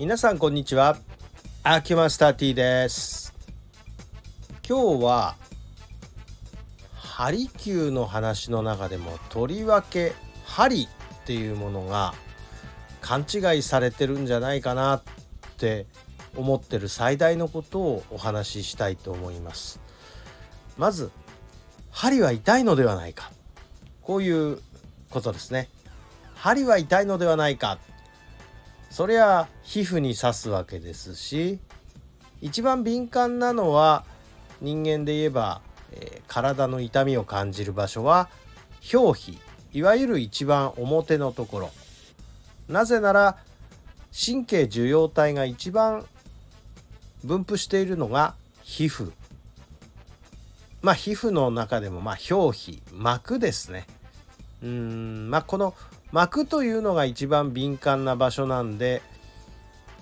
皆さんこんにちは。アキマスター T です。今日はハリキューの話の中でもとりわけ針っていうものが勘違いされてるんじゃないかなって思ってる最大のことをお話ししたいと思います。まず針は痛いのではないか。こういうことですね。針は痛いのではないか。そりゃ皮膚に刺すわけですし一番敏感なのは人間で言えば、えー、体の痛みを感じる場所は表皮いわゆる一番表のところ。なぜなら神経受容体が一番分布しているのが皮膚。まあ皮膚の中でもまあ表皮膜ですね。うんまあこの膜というのが一番敏感な場所なんで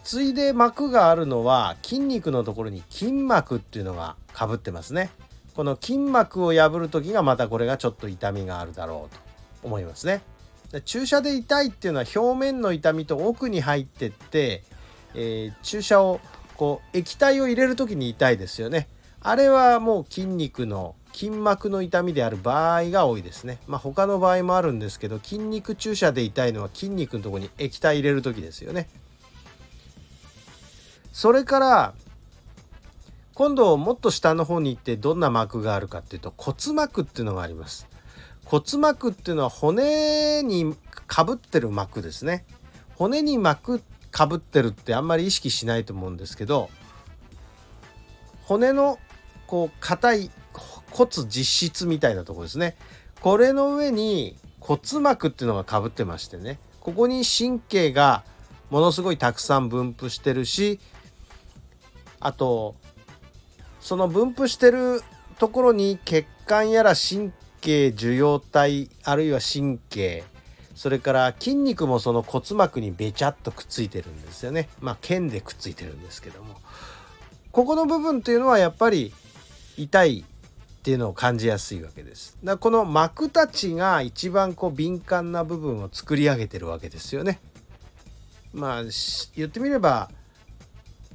ついで膜があるのは筋肉のところに筋膜っていうのがかぶってますね。この筋膜を破る時がまたこれがちょっと痛みがあるだろうと思いますね。注射で痛いっていうのは表面の痛みと奥に入ってって、えー、注射をこう液体を入れる時に痛いですよね。あれはもう筋肉の筋膜の痛みである場合が多いですね。まあ他の場合もあるんですけど筋肉注射で痛いのは筋肉のとこに液体入れる時ですよね。それから今度もっと下の方に行ってどんな膜があるかっていうと骨膜っていうのがあります。骨膜っていうのは骨にかぶってる膜ですね。骨に膜かぶってるってあんまり意識しないと思うんですけど骨のこう硬い骨実質みたいなとこですね。これの上に骨膜っていうのがかぶってましてね。ここに神経がものすごいたくさん分布してるしあとその分布してるところに血管やら神経受容体あるいは神経それから筋肉もその骨膜にべちゃっとくっついてるんですよね。まあ腱でくっついてるんですけども。ここの部分っていうのはやっぱり痛いっていうのを感じやすいわけです。だこの膜たちが一番こう敏感な部分を作り上げてるわけですよね。まあ言ってみれば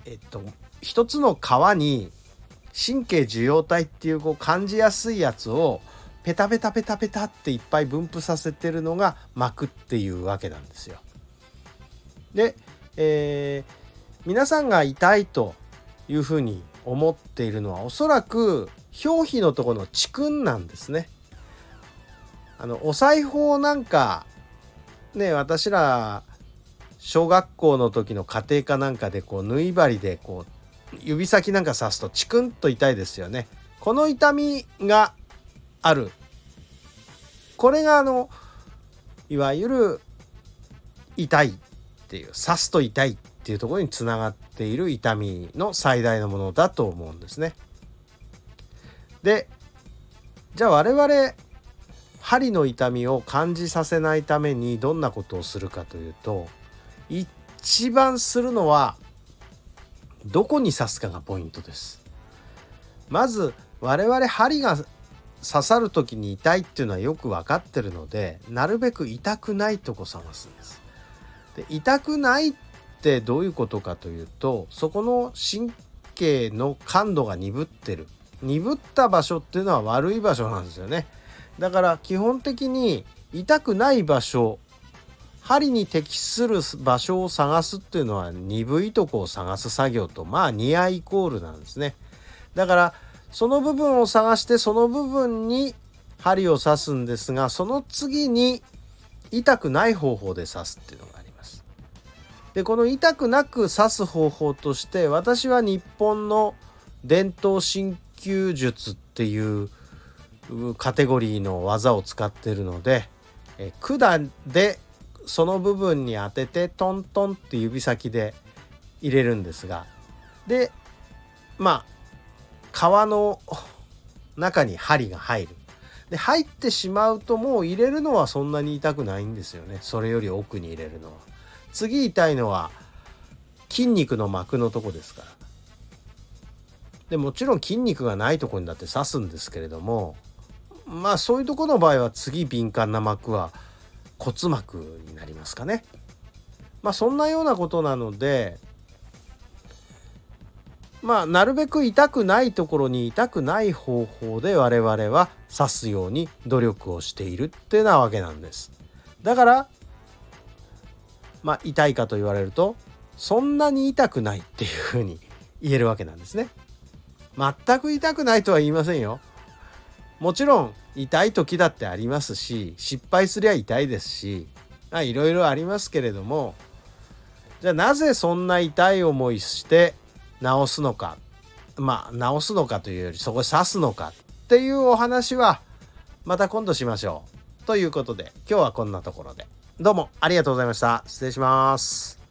えっと一つの皮に神経受容体っていうこう感じやすいやつをペタペタペタペタっていっぱい分布させてるのが膜っていうわけなんですよ。で、えー、皆さんが痛いというふうに思っているのはおそらく表皮のところの蓄訓なんですね。あのお裁縫なんかね私ら小学校の時の家庭科なんかでこう縫い針でこう指先なんか刺すとチクンと痛いですよね。この痛みがある。これがあのいわゆる痛いっていう刺すと痛いっっていうところにつながっている痛みの最大のものだと思うんですね。でじゃあ我々針の痛みを感じさせないためにどんなことをするかというと一番するのはどこに刺すかがポイントです。まず我々針が刺さる時に痛いっていうのはよく分かってるのでなるべく痛くないとこ探すんです。で痛くないっってどういうことかというとそこの神経の感度が鈍ってる。鈍った場所っていうのは悪い場所なんですよね。だから基本的に痛くない場所針に適する場所を探すっていうのは鈍いとこを探す作業とまあニアイコールなんですね。だからその部分を探してその部分に針を刺すんですがその次に痛くない方法で刺すっていうのがでこの痛くなく刺す方法として私は日本の伝統神球術っていうカテゴリーの技を使ってるので、え管でその部分に当ててトントンって指先で入れるんですがでまあ皮の中に針が入る。で入ってしまうともう入れるのはそんなに痛くないんですよね。それより奥に入れるのは。次痛いのは筋肉の膜のとこですからでもちろん筋肉がないとこにだって刺すんですけれどもまあそういうとこの場合は次敏感な膜は骨膜になりますかね。まあそんなようなことなのでまあなるべく痛くないところに痛くない方法で我々は刺すように努力をしているっていうなわけなんですだからまあ痛いかと言われるとそんなに痛くないっていうふうに言えるわけなんですね。全く痛くないとは言いませんよ。もちろん痛い時だってありますし失敗すりゃ痛いですしいろいろありますけれどもじゃあなぜそんな痛い思いして治すのかまあ治すのかというよりそこ刺すのかっていうお話はまた今度しましょう。ということで今日はこんなところで。どうもありがとうございました。失礼します。